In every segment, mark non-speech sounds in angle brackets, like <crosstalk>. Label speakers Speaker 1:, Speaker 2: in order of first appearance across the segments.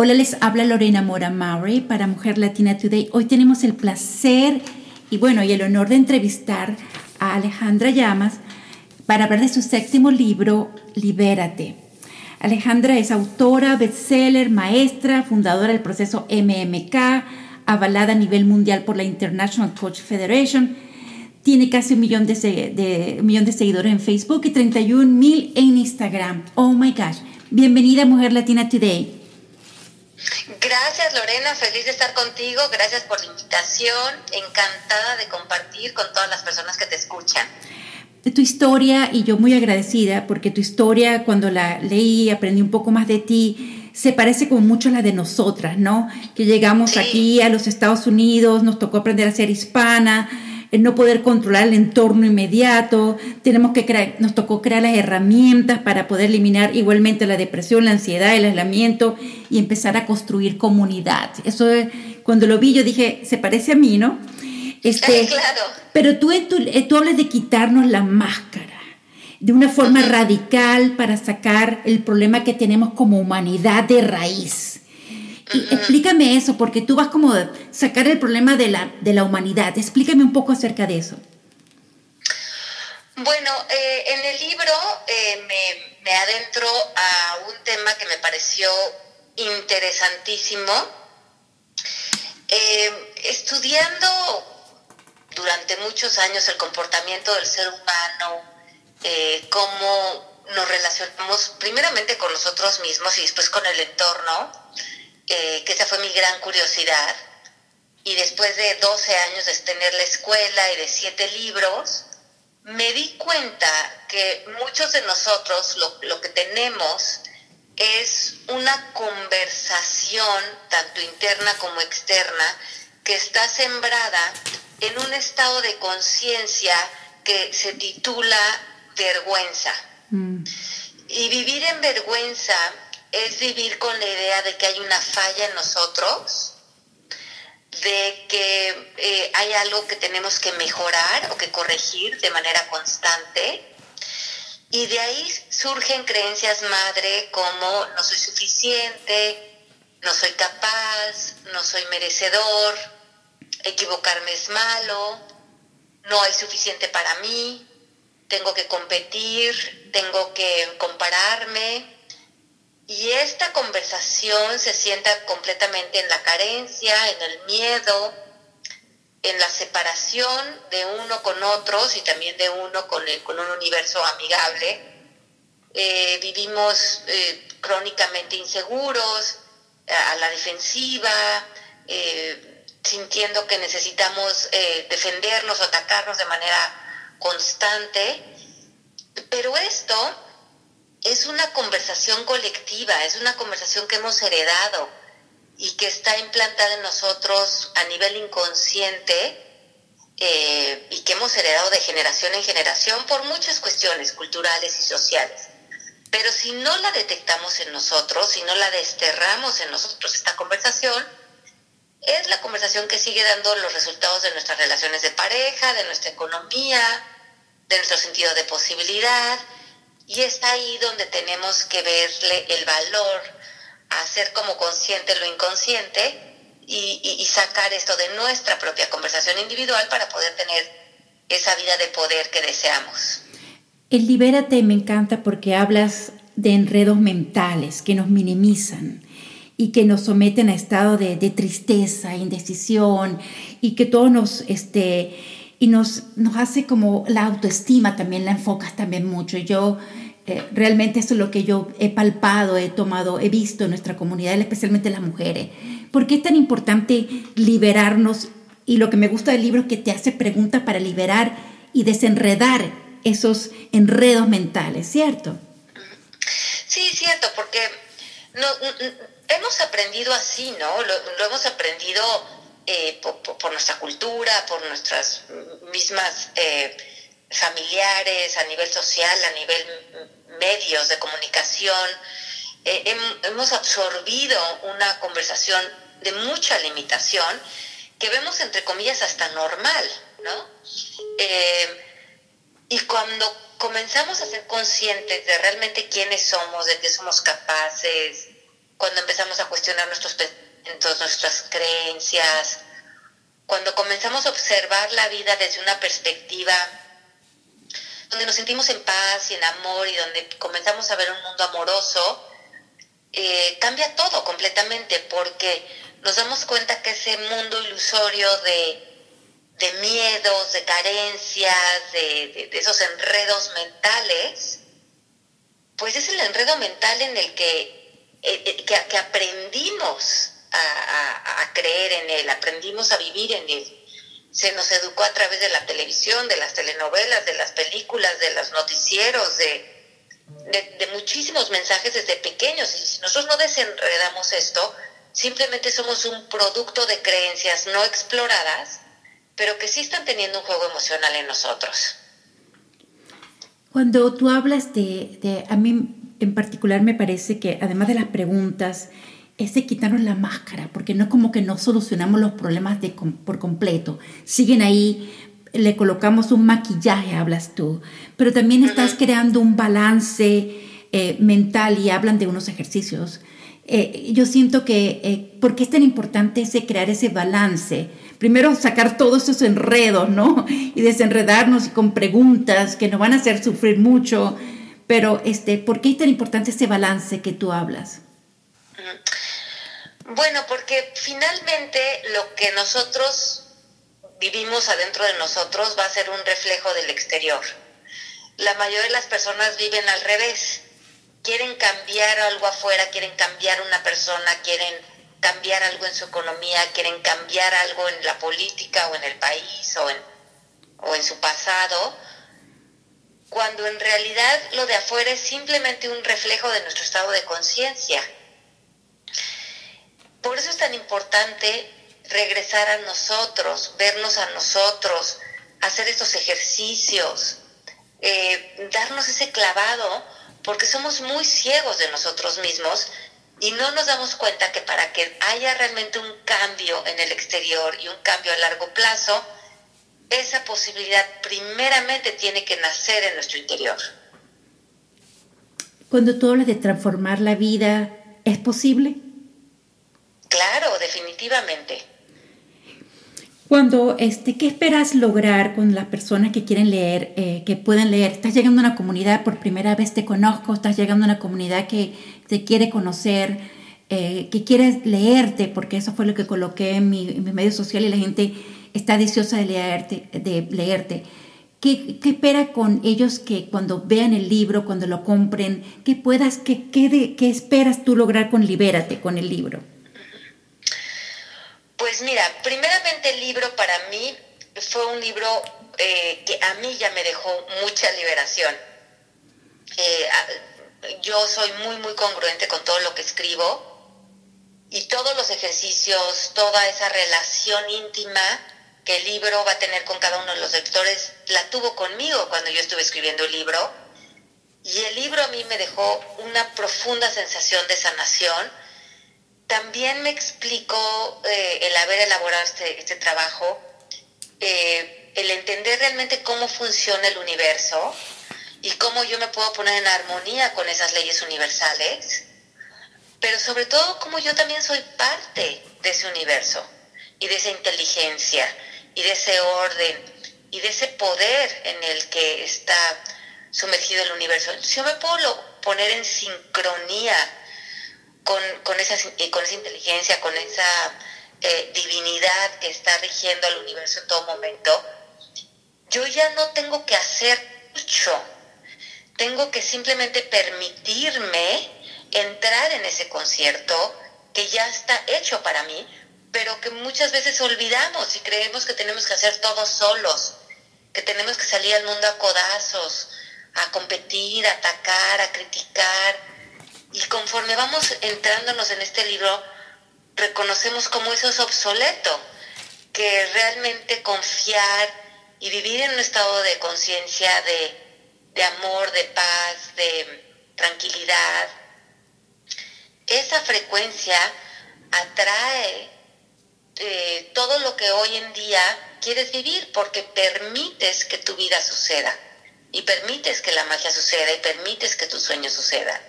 Speaker 1: Hola, les habla Lorena Mora Maury para Mujer Latina Today. Hoy tenemos el placer y bueno, y el honor de entrevistar a Alejandra Llamas para hablar de su séptimo libro, Libérate. Alejandra es autora, bestseller, maestra, fundadora del proceso MMK, avalada a nivel mundial por la International Coach Federation. Tiene casi un millón de, de, un millón de seguidores en Facebook y 31 mil en Instagram. Oh my gosh. Bienvenida Mujer Latina Today.
Speaker 2: Gracias Lorena, feliz de estar contigo, gracias por la invitación, encantada de compartir con todas las personas que te escuchan.
Speaker 1: De tu historia y yo muy agradecida porque tu historia cuando la leí, aprendí un poco más de ti, se parece como mucho a la de nosotras, ¿no? Que llegamos aquí a los Estados Unidos, nos tocó aprender a ser hispana, el no poder controlar el entorno inmediato, tenemos que crear, nos tocó crear las herramientas para poder eliminar igualmente la depresión, la ansiedad, el aislamiento y empezar a construir comunidad. Eso cuando lo vi yo dije, se parece a mí, ¿no?
Speaker 2: Este, <laughs> claro.
Speaker 1: Pero tú, tú, eh, tú hablas de quitarnos la máscara de una forma radical para sacar el problema que tenemos como humanidad de raíz explícame eso, porque tú vas como a sacar el problema de la, de la humanidad. Explícame un poco acerca de eso.
Speaker 2: Bueno, eh, en el libro eh, me, me, adentro a un tema que me pareció interesantísimo. Eh, estudiando durante muchos años el comportamiento del ser humano, cómo nos relacionamos primeramente con nosotros mismos y después con el entorno, eh, que esa fue mi gran curiosidad. Y después de 12 años de tener la escuela y de 7 libros, me di cuenta que muchos de nosotros lo, lo que tenemos es una conversación, tanto interna como externa, que está sembrada en un estado de conciencia que se titula vergüenza. Mm. Y vivir en vergüenza es vivir con la idea de que hay una falla en nosotros, de que eh, hay algo que tenemos que mejorar o que corregir de manera constante. Y de ahí surgen creencias madre como no soy suficiente, no soy capaz, no soy merecedor, equivocarme es malo, no hay suficiente para mí, tengo que competir, tengo que compararme, y esta conversación se sienta completamente en la carencia, en el miedo, en la separación de uno con otros y también de uno con, con un universo amigable. Eh, vivimos eh, crónicamente inseguros, a la defensiva, eh, sintiendo que necesitamos defendernos o atacarnos de manera constante. Pero esto es una conversación colectiva, es una conversación que hemos heredado y que está implantada en nosotros a nivel inconsciente eh, y que hemos heredado de generación en generación por muchas cuestiones culturales y sociales. Pero si no la detectamos en nosotros, si no la desterramos en nosotros esta conversación, es la conversación que sigue dando los resultados de nuestras relaciones de pareja, de nuestra economía, de nuestro sentido de posibilidad, y es ahí donde tenemos que verle el valor, hacer como consciente lo inconsciente y, sacar esto de nuestra propia conversación individual para poder tener esa vida de poder que deseamos.
Speaker 1: El libérate me encanta porque hablas de enredos mentales que nos minimizan y que nos someten a estado de, tristeza, indecisión y que todo nos, este, y nos, nos hace como la autoestima también la enfocas también mucho. Yo eh, realmente eso es lo que yo he palpado, he tomado, he visto en nuestra comunidad, especialmente las mujeres. ¿Por qué es tan importante liberarnos? Y lo que me gusta del libro es que te hace preguntas para liberar y desenredar esos enredos mentales, ¿cierto?
Speaker 2: Sí, cierto, porque no, hemos aprendido así, ¿no? Lo, hemos aprendido eh, por, nuestra cultura, por nuestras mismas eh, familiares, a nivel social, a nivel medios de comunicación. Eh, hemos absorbido una conversación de mucha limitación que vemos entre comillas hasta normal, ¿no? Eh, y cuando comenzamos a ser conscientes de realmente quiénes somos, de qué somos capaces, cuando empezamos a cuestionar nuestros pensamientos, nuestras creencias, cuando comenzamos a observar la vida desde una perspectiva donde nos sentimos en paz y en amor y donde comenzamos a ver un mundo amoroso, eh, cambia todo completamente porque nos damos cuenta que ese mundo ilusorio de, miedos, de carencias, de, esos enredos mentales, pues es el enredo mental en el que, eh, eh, que, aprendimos a, a, creer en él, aprendimos a vivir en él. Se nos educó a través de la televisión, de las telenovelas, de las películas, de los noticieros, de, de, muchísimos mensajes desde pequeños. Y si nosotros no desenredamos esto, simplemente somos un producto de creencias no exploradas, pero que sí están teniendo un juego emocional en nosotros.
Speaker 1: Cuando tú hablas de, de a mí en particular me parece que además de las preguntas, es de quitarnos la máscara, porque no es como que no solucionamos los problemas de, por completo. Siguen ahí, le colocamos un maquillaje, hablas tú, pero también estás creando un balance eh, mental y hablan de unos ejercicios. Eh, yo siento que, eh, ¿por qué es tan importante ese crear ese balance? Primero sacar todos esos enredos, ¿no? Y desenredarnos con preguntas que nos van a hacer sufrir mucho, pero este, ¿por qué es tan importante ese balance que tú hablas?
Speaker 2: Bueno, porque finalmente lo que nosotros vivimos adentro de nosotros va a ser un reflejo del exterior. La mayoría de las personas viven al revés. Quieren cambiar algo afuera, quieren cambiar una persona, quieren cambiar algo en su economía, quieren cambiar algo en la política o en el país o en, o en su pasado, cuando en realidad lo de afuera es simplemente un reflejo de nuestro estado de conciencia. Por eso es tan importante regresar a nosotros, vernos a nosotros, hacer estos ejercicios, eh, darnos ese clavado, porque somos muy ciegos de nosotros mismos y no nos damos cuenta que para que haya realmente un cambio en el exterior y un cambio a largo plazo, esa posibilidad primeramente tiene que nacer en nuestro interior.
Speaker 1: Cuando tú hablas de transformar la vida, ¿es posible?
Speaker 2: Claro, definitivamente.
Speaker 1: Cuando, este, ¿qué esperas lograr con las personas que quieren leer, eh, que pueden leer? Estás llegando a una comunidad, por primera vez te conozco, estás llegando a una comunidad que te quiere conocer, eh, que quiere leerte, porque eso fue lo que coloqué en mi, en medio social y la gente está deseosa de leerte. De leerte. ¿Qué, ¿Qué, espera con ellos que cuando vean el libro, cuando lo compren, qué puedas, qué, qué, qué esperas tú lograr con Libérate, con el libro?
Speaker 2: Pues mira, primeramente el libro para mí fue un libro eh, que a mí ya me dejó mucha liberación. Eh, yo soy muy, muy congruente con todo lo que escribo y todos los ejercicios, toda esa relación íntima que el libro va a tener con cada uno de los lectores, la tuvo conmigo cuando yo estuve escribiendo el libro. Y el libro a mí me dejó una profunda sensación de sanación también me explicó eh, el haber elaborado este, este trabajo, eh, el entender realmente cómo funciona el universo y cómo yo me puedo poner en armonía con esas leyes universales, pero sobre todo cómo yo también soy parte de ese universo y de esa inteligencia y de ese orden y de ese poder en el que está sumergido el universo. Yo me puedo poner en sincronía con, esa, con esa inteligencia, con esa eh, divinidad que está rigiendo al universo en todo momento, yo ya no tengo que hacer mucho. Tengo que simplemente permitirme entrar en ese concierto que ya está hecho para mí, pero que muchas veces olvidamos y creemos que tenemos que hacer todo solos, que tenemos que salir al mundo a codazos, a competir, a atacar, a criticar, y conforme vamos entrándonos en este libro, reconocemos cómo eso es obsoleto, que realmente confiar y vivir en un estado de conciencia, de, amor, de paz, de tranquilidad, esa frecuencia atrae eh, todo lo que hoy en día quieres vivir porque permites que tu vida suceda y permites que la magia suceda y permites que tus sueños sucedan.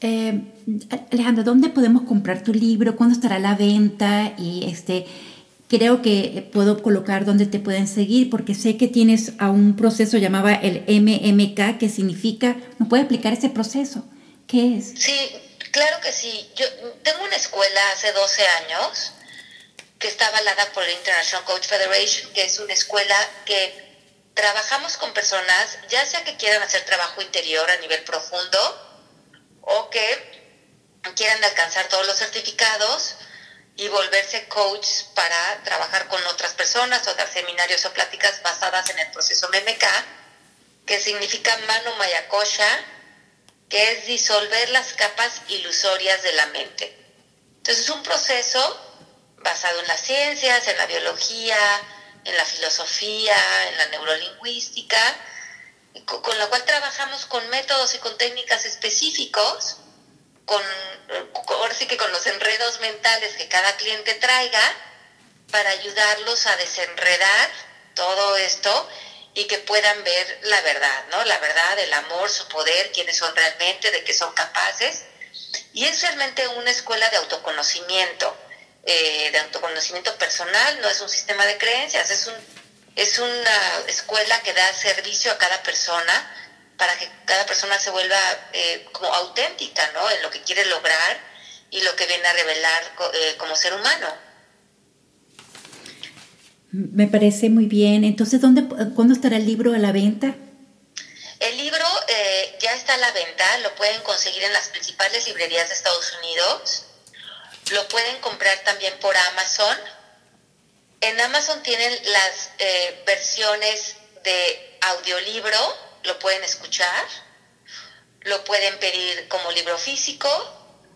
Speaker 1: Eh, Alejandra, ¿dónde podemos comprar tu libro? ¿Cuándo estará a la venta? Y este, creo que puedo colocar dónde te pueden seguir porque sé que tienes a un proceso llamado el MMK, que significa, ¿me puede explicar ese proceso? ¿Qué es?
Speaker 2: Sí, claro que sí. Yo tengo una escuela hace 12 años que está avalada por la International Coach Federation, que es una escuela que trabajamos con personas, ya sea que quieran hacer trabajo interior a nivel profundo, o que quieran alcanzar todos los certificados y volverse coach para trabajar con otras personas o dar seminarios o pláticas basadas en el proceso MMK, que significa mano mayakosha, que es disolver las capas ilusorias de la mente. Entonces es un proceso basado en las ciencias, en la biología, en la filosofía, en la neurolingüística, con la cual trabajamos con métodos y con técnicas específicos, con, ahora sí que con los enredos mentales que cada cliente traiga, para ayudarlos a desenredar todo esto y que puedan ver la verdad, ¿no? La verdad, el amor, su poder, quiénes son realmente, de qué son capaces. Y es realmente una escuela de autoconocimiento, eh, de autoconocimiento personal, no es un sistema de creencias, es un es una escuela que da servicio a cada persona para que cada persona se vuelva eh, como auténtica, ¿no? En lo que quiere lograr y lo que viene a revelar eh, como ser humano.
Speaker 1: Me parece muy bien. Entonces, ¿dónde, ¿cuándo estará el libro a la venta?
Speaker 2: El libro eh, ya está a la venta, lo pueden conseguir en las principales librerías de Estados Unidos, lo pueden comprar también por Amazon en Amazon tienen las eh, versiones de audiolibro, lo pueden escuchar, lo pueden pedir como libro físico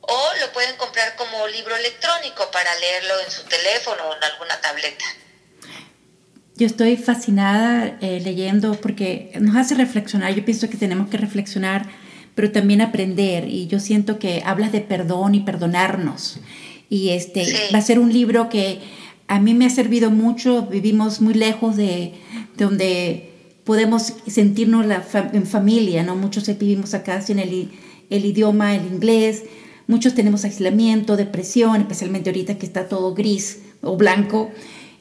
Speaker 2: o lo pueden comprar como libro electrónico para leerlo en su teléfono o en alguna tableta.
Speaker 1: Yo estoy fascinada eh, leyendo porque nos hace reflexionar. Yo pienso que tenemos que reflexionar, pero también aprender. Y yo siento que hablas de perdón y perdonarnos. Y este va a ser un libro que a mí me ha servido mucho, vivimos muy lejos de, donde podemos sentirnos en familia, ¿no? Muchos vivimos acá sin el, idioma, el inglés, muchos tenemos aislamiento, depresión, especialmente ahorita que está todo gris o blanco,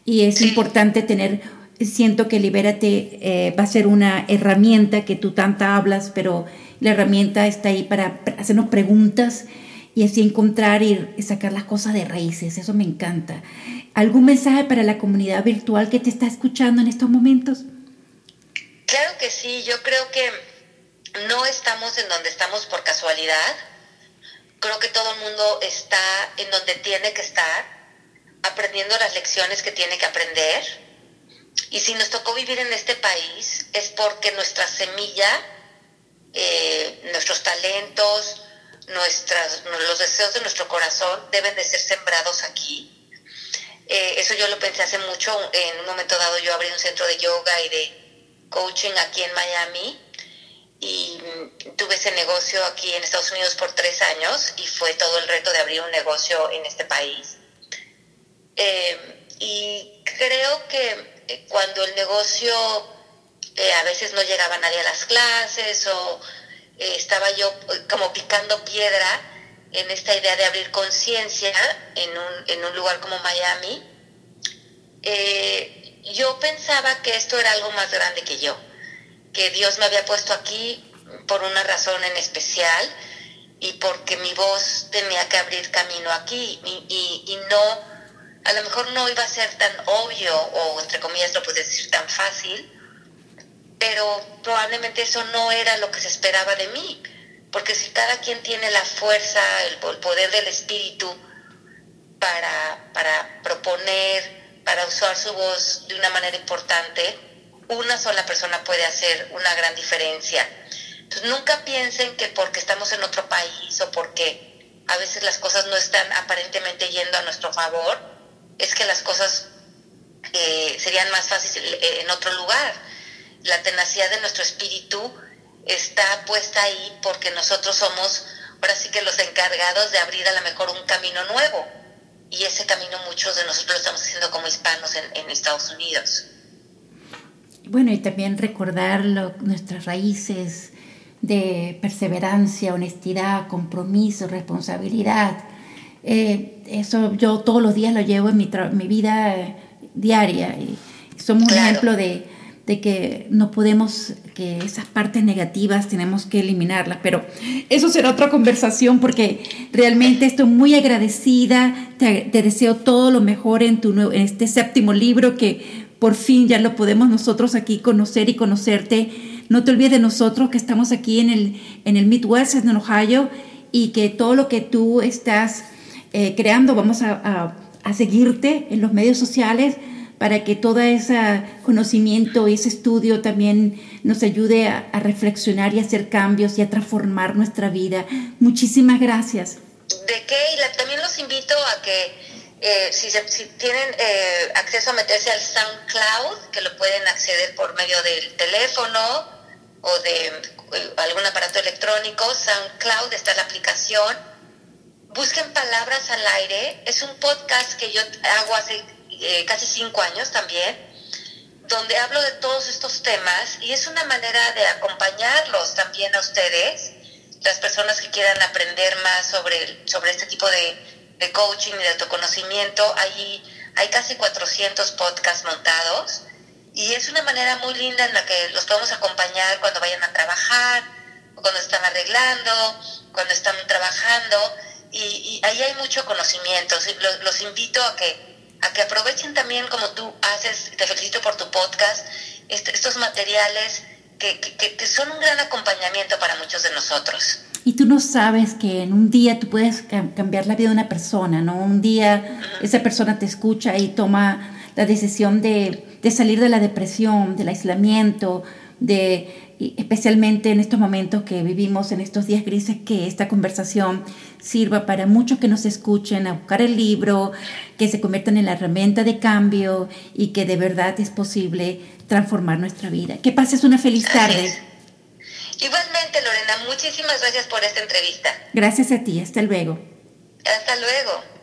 Speaker 1: y es importante tener, siento que Libérate eh, va a ser una herramienta que tú tanta hablas, pero la herramienta está ahí para hacernos preguntas y así encontrar y sacar las cosas de raíces, eso me encanta. ¿Algún mensaje para la comunidad virtual que te está escuchando en estos momentos?
Speaker 2: Claro que sí, yo creo que no estamos en donde estamos por casualidad. Creo que todo el mundo está en donde tiene que estar, aprendiendo las lecciones que tiene que aprender. Y si nos tocó vivir en este país es porque nuestra semilla, eh, nuestros talentos, nuestras, los deseos de nuestro corazón deben de ser sembrados aquí eh, eso yo lo pensé hace mucho. En un momento dado yo abrí un centro de yoga y de coaching aquí en Miami y tuve ese negocio aquí en Estados Unidos por tres años y fue todo el reto de abrir un negocio en este país. Eh, y creo que eh, cuando el negocio a veces no llegaba nadie a las clases o estaba yo como picando piedra, en esta idea de abrir conciencia en un, en un lugar como Miami, eh, yo pensaba que esto era algo más grande que yo, que Dios me había puesto aquí por una razón en especial y porque mi voz tenía que abrir camino aquí y, y, no, a lo mejor no iba a ser tan obvio o entre comillas lo puedes decir tan fácil, pero probablemente eso no era lo que se esperaba de mí porque si cada quien tiene la fuerza, el, poder del espíritu para, para proponer, para usar su voz de una manera importante, una sola persona puede hacer una gran diferencia. Entonces nunca piensen que porque estamos en otro país o porque a veces las cosas no están aparentemente yendo a nuestro favor, es que las cosas eh, serían más fáciles en otro lugar. La tenacidad de nuestro espíritu está puesta ahí porque nosotros somos ahora sí que los encargados de abrir a lo mejor un camino nuevo. Y ese camino muchos de nosotros lo estamos haciendo como hispanos en, Estados Unidos.
Speaker 1: Bueno, y también recordar nuestras raíces, de perseverancia, honestidad, compromiso, responsabilidad. Eh, eso yo todos los días lo llevo en mi, mi vida eh, diaria y somos un ejemplo de, de que no podemos, que esas partes negativas tenemos que eliminarlas, pero eso será otra conversación porque realmente estoy muy agradecida, te, deseo todo lo mejor en, tu, en este séptimo libro que por fin ya lo podemos nosotros aquí conocer y conocerte. No te olvides de nosotros que estamos aquí en el, en el Midwest, en Ohio, y que todo lo que tú estás eh, creando, vamos a, a, seguirte en los medios sociales para que todo ese conocimiento, ese estudio también nos ayude a, reflexionar y hacer cambios y a transformar nuestra vida. Muchísimas gracias.
Speaker 2: ¿De qué? Y también los invito a que eh, si, si, tienen eh, acceso a meterse al SoundCloud, que lo pueden acceder por medio del teléfono o de eh, algún aparato electrónico, SoundCloud está la aplicación. Busquen Palabras al Aire, es un podcast que yo hago hace casi cinco años también, donde hablo de todos estos temas y es una manera de acompañarlos también a ustedes, las personas que quieran aprender más sobre, sobre este tipo de coaching y de autoconocimiento. Hay, hay casi 400 podcasts montados y es una manera muy linda en la que los podemos acompañar cuando vayan a trabajar, cuando están arreglando, cuando están trabajando y, ahí hay mucho conocimiento. Los, los, invito a que, a que aprovechen también como tú haces, te felicito por tu podcast, estos materiales que, que, que son un gran acompañamiento para muchos de nosotros
Speaker 1: y tú no sabes que en un día tú puedes cambiar la vida de una persona, ¿no? Un día esa persona te escucha y toma la decisión de, de salir de la depresión, del aislamiento, de especialmente en estos momentos que vivimos, en estos días grises, que esta conversación sirva para muchos que nos escuchen a buscar el libro, que se conviertan en la herramienta de cambio y que de verdad es posible transformar nuestra vida. Que pases una feliz tarde. <laughs>
Speaker 2: Igualmente, Lorena, muchísimas gracias por esta entrevista.
Speaker 1: Gracias a ti, hasta luego.
Speaker 2: Hasta luego.